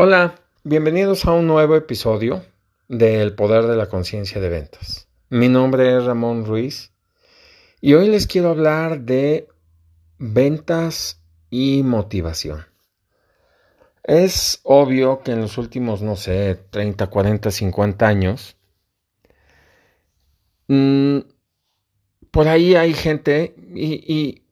Hola, bienvenidos a un nuevo episodio del Poder de la Conciencia de Ventas. Mi nombre es Ramón Ruiz y hoy les quiero hablar de ventas y motivación. Es obvio que en los últimos, no sé, 30, 40, 50 años, mmm, por ahí hay gente, y, y,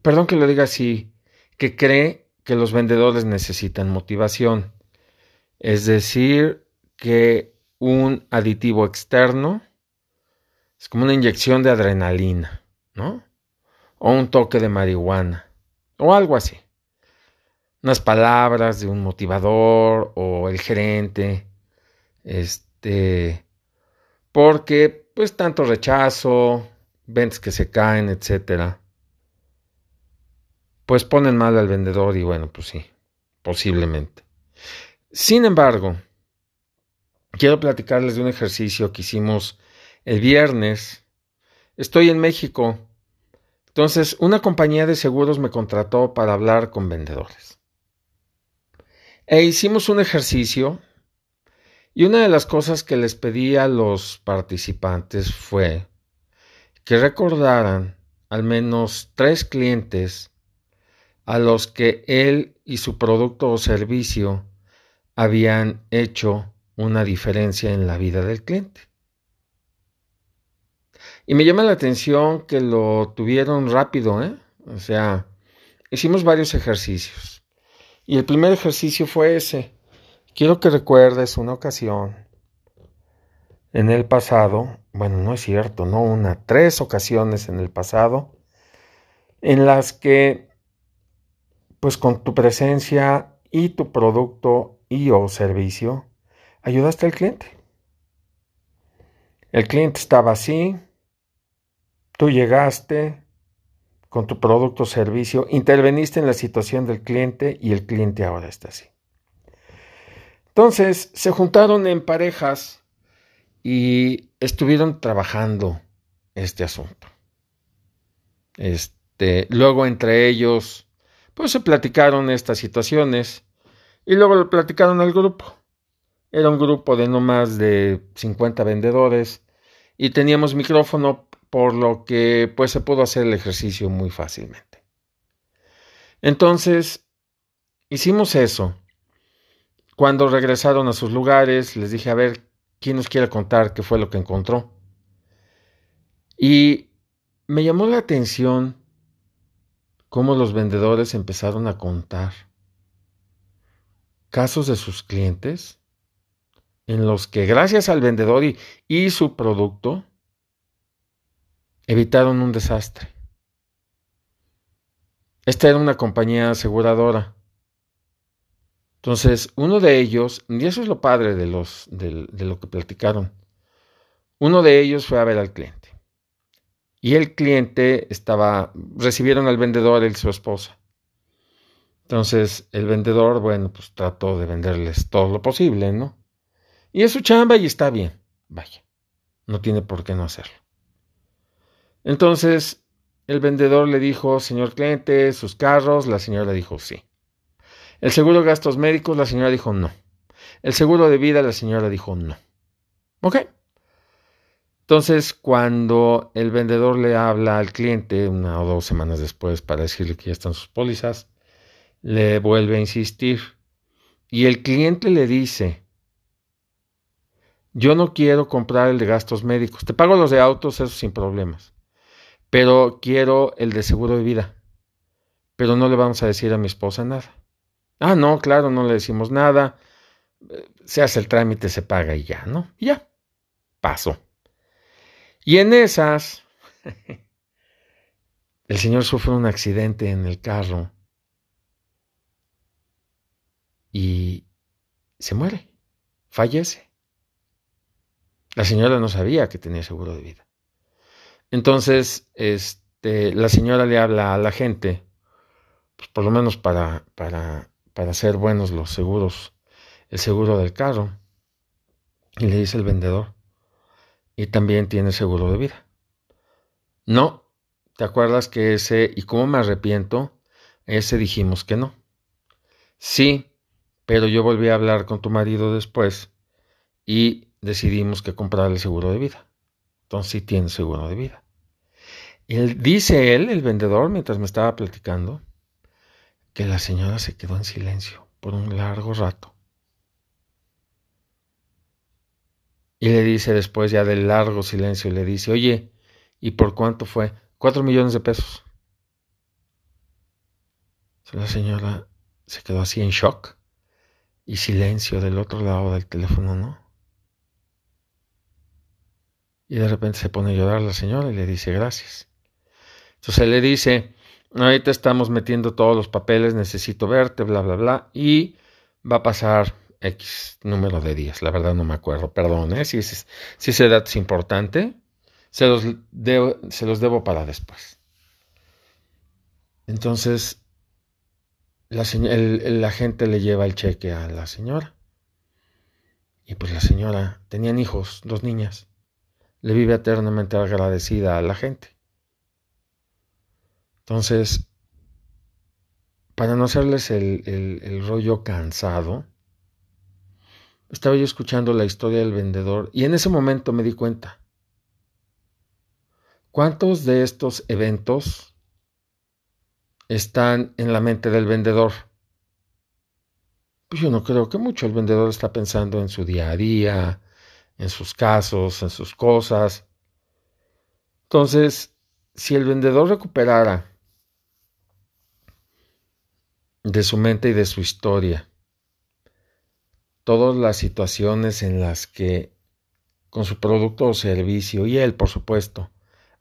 perdón que lo diga así, que cree que los vendedores necesitan motivación. Es decir, que un aditivo externo es como una inyección de adrenalina, ¿no? O un toque de marihuana, o algo así. Unas palabras de un motivador o el gerente, este, porque pues tanto rechazo, ventas que se caen, etcétera pues ponen mal al vendedor y bueno, pues sí, posiblemente. Sin embargo, quiero platicarles de un ejercicio que hicimos el viernes. Estoy en México. Entonces, una compañía de seguros me contrató para hablar con vendedores. E hicimos un ejercicio y una de las cosas que les pedí a los participantes fue que recordaran al menos tres clientes a los que él y su producto o servicio habían hecho una diferencia en la vida del cliente. Y me llama la atención que lo tuvieron rápido, ¿eh? O sea, hicimos varios ejercicios. Y el primer ejercicio fue ese. Quiero que recuerdes una ocasión en el pasado, bueno, no es cierto, no una, tres ocasiones en el pasado, en las que pues con tu presencia y tu producto y o servicio ayudaste al cliente. El cliente estaba así, tú llegaste con tu producto o servicio, interveniste en la situación del cliente y el cliente ahora está así. Entonces se juntaron en parejas y estuvieron trabajando este asunto. Este, luego entre ellos pues se platicaron estas situaciones y luego lo platicaron al grupo. Era un grupo de no más de 50 vendedores y teníamos micrófono por lo que pues se pudo hacer el ejercicio muy fácilmente. Entonces, hicimos eso. Cuando regresaron a sus lugares, les dije, a ver, ¿quién nos quiere contar qué fue lo que encontró? Y me llamó la atención cómo los vendedores empezaron a contar casos de sus clientes en los que gracias al vendedor y, su producto evitaron un desastre. Esta era una compañía aseguradora. Entonces, uno de ellos, y eso es lo padre de, los, de lo que platicaron, uno de ellos fue a ver al cliente y el cliente estaba, recibieron al vendedor y su esposa. Entonces el vendedor, bueno, pues trató de venderles todo lo posible, ¿no? Y es su chamba y está bien, vaya, no tiene por qué no hacerlo. Entonces el vendedor le dijo, señor cliente, sus carros, la señora dijo sí. El seguro de gastos médicos, la señora dijo no. El seguro de vida, la señora dijo no. ¿Ok? Entonces, cuando el vendedor le habla al cliente una o dos semanas después para decirle que ya están sus pólizas, le vuelve a insistir. Y el cliente le dice, yo no quiero comprar el de gastos médicos, te pago los de autos, eso sin problemas, pero quiero el de seguro de vida, pero no le vamos a decir a mi esposa nada. Ah, no, claro, no le decimos nada, se hace el trámite, se paga y ya, ¿no? Ya, paso. Y en esas, el señor sufre un accidente en el carro y se muere, fallece. La señora no sabía que tenía seguro de vida. Entonces, este, la señora le habla a la gente, pues por lo menos para, para, para hacer buenos los seguros, el seguro del carro, y le dice el vendedor, y también tiene seguro de vida. No, ¿te acuerdas que ese, y cómo me arrepiento? Ese dijimos que no. Sí, pero yo volví a hablar con tu marido después y decidimos que comprar el seguro de vida. Entonces sí tiene seguro de vida. Y dice él, el vendedor, mientras me estaba platicando, que la señora se quedó en silencio por un largo rato. Y le dice después ya del largo silencio, le dice, oye, ¿y por cuánto fue? Cuatro millones de pesos. La señora se quedó así en shock y silencio del otro lado del teléfono, ¿no? Y de repente se pone a llorar la señora y le dice gracias. Entonces le dice, ahorita estamos metiendo todos los papeles, necesito verte, bla, bla, bla, y va a pasar X número de días. La verdad no me acuerdo, perdón, ¿eh? si, si ese dato es importante, se los, debo, se los debo para después. Entonces, la, el, gente le lleva el cheque a la señora. Y pues la señora, tenían hijos, dos niñas, le vive eternamente agradecida a la gente. Entonces, para no hacerles el, rollo cansado, estaba yo escuchando la historia del vendedor y en ese momento me di cuenta. ¿Cuántos de estos eventos están en la mente del vendedor? Pues yo no creo que mucho. El vendedor está pensando en su día a día, en sus casos, en sus cosas. Entonces, si el vendedor recuperara de su mente y de su historia todas las situaciones en las que con su producto o servicio y él, por supuesto,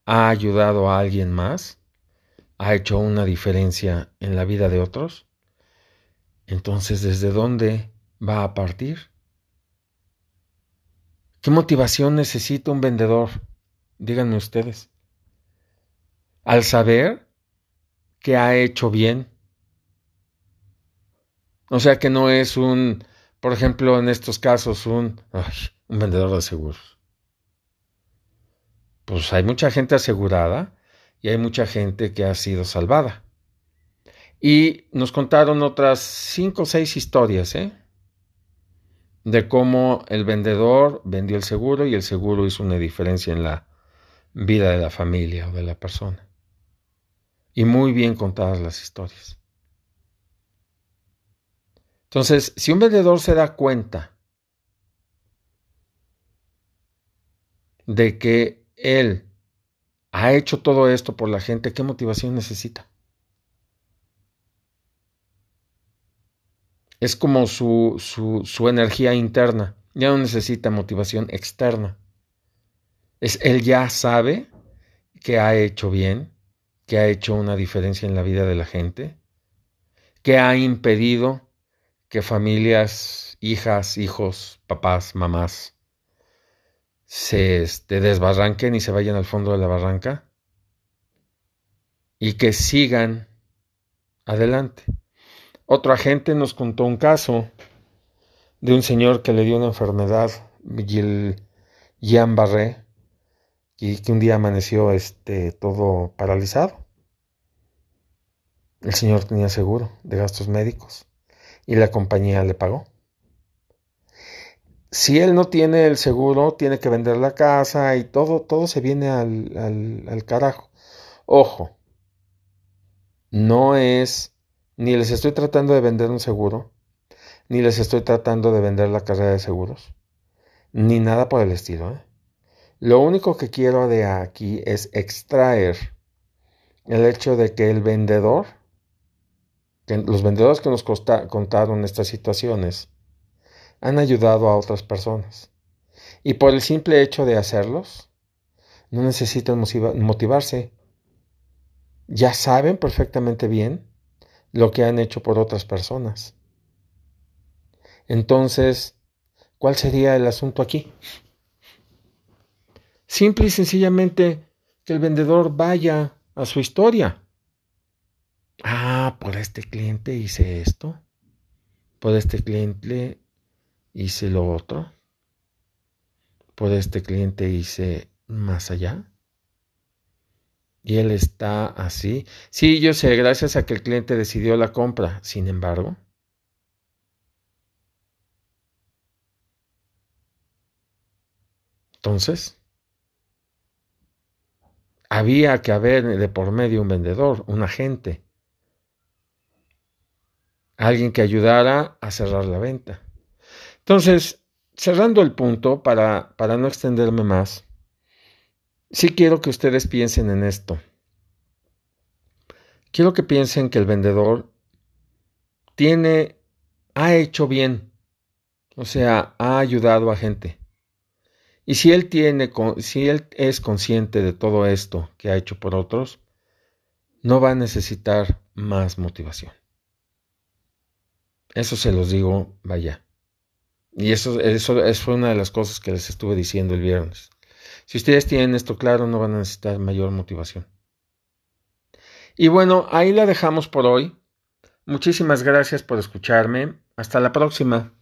ha ayudado a alguien más, ha hecho una diferencia en la vida de otros, entonces ¿desde dónde va a partir? ¿Qué motivación necesita un vendedor? Díganme ustedes. Al saber que ha hecho bien. O sea que no es un, por ejemplo, en estos casos, un, un vendedor de seguros. Pues hay mucha gente asegurada y hay mucha gente que ha sido salvada. Y nos contaron otras cinco o seis historias, ¿eh? de cómo el vendedor vendió el seguro y el seguro hizo una diferencia en la vida de la familia o de la persona. Y muy bien contadas las historias. Entonces, si un vendedor se da cuenta de que él ha hecho todo esto por la gente, ¿qué motivación necesita? es como su, su, energía interna, ya no necesita motivación externa. Es, él ya sabe que ha hecho bien, que ha hecho una diferencia en la vida de la gente, que ha impedido que familias, hijas, hijos, papás, mamás se este, desbarranquen y se vayan al fondo de la barranca y que sigan adelante. Otro agente nos contó un caso de un señor que le dio una enfermedad, Jean Barré, y que un día amaneció este, todo paralizado. El señor tenía seguro de gastos médicos y la compañía le pagó. Si él no tiene el seguro, tiene que vender la casa y todo, todo se viene al, al carajo. Ojo, no es ni les estoy tratando de vender un seguro, ni les estoy tratando de vender la carrera de seguros, ni nada por el estilo. ¿eh? Lo único que quiero de aquí es extraer el hecho de que el vendedor, los vendedores que nos contaron estas situaciones, han ayudado a otras personas. Y por el simple hecho de hacerlos, no necesitan motivarse. Ya saben perfectamente bien lo que han hecho por otras personas. Entonces, ¿cuál sería el asunto aquí? Simple y sencillamente que el vendedor vaya a su historia ah, por este cliente hice esto, por este cliente hice lo otro, por este cliente hice más allá. Y él está así. Sí, yo sé, gracias a que el cliente decidió la compra. Sin embargo, entonces, había que haber de por medio un vendedor, un agente alguien que ayudara a cerrar la venta. Entonces, cerrando el punto, para, para no extenderme más, sí quiero que ustedes piensen en esto. Quiero que piensen que el vendedor tiene, ha hecho bien, o sea, ha ayudado a gente. Y si él tiene, si él es consciente de todo esto que ha hecho por otros, no va a necesitar más motivación. Eso se los digo, vaya. Y eso, eso, fue una de las cosas que les estuve diciendo el viernes. Si ustedes tienen esto claro, no van a necesitar mayor motivación. Y bueno, ahí la dejamos por hoy. Muchísimas gracias por escucharme. Hasta la próxima.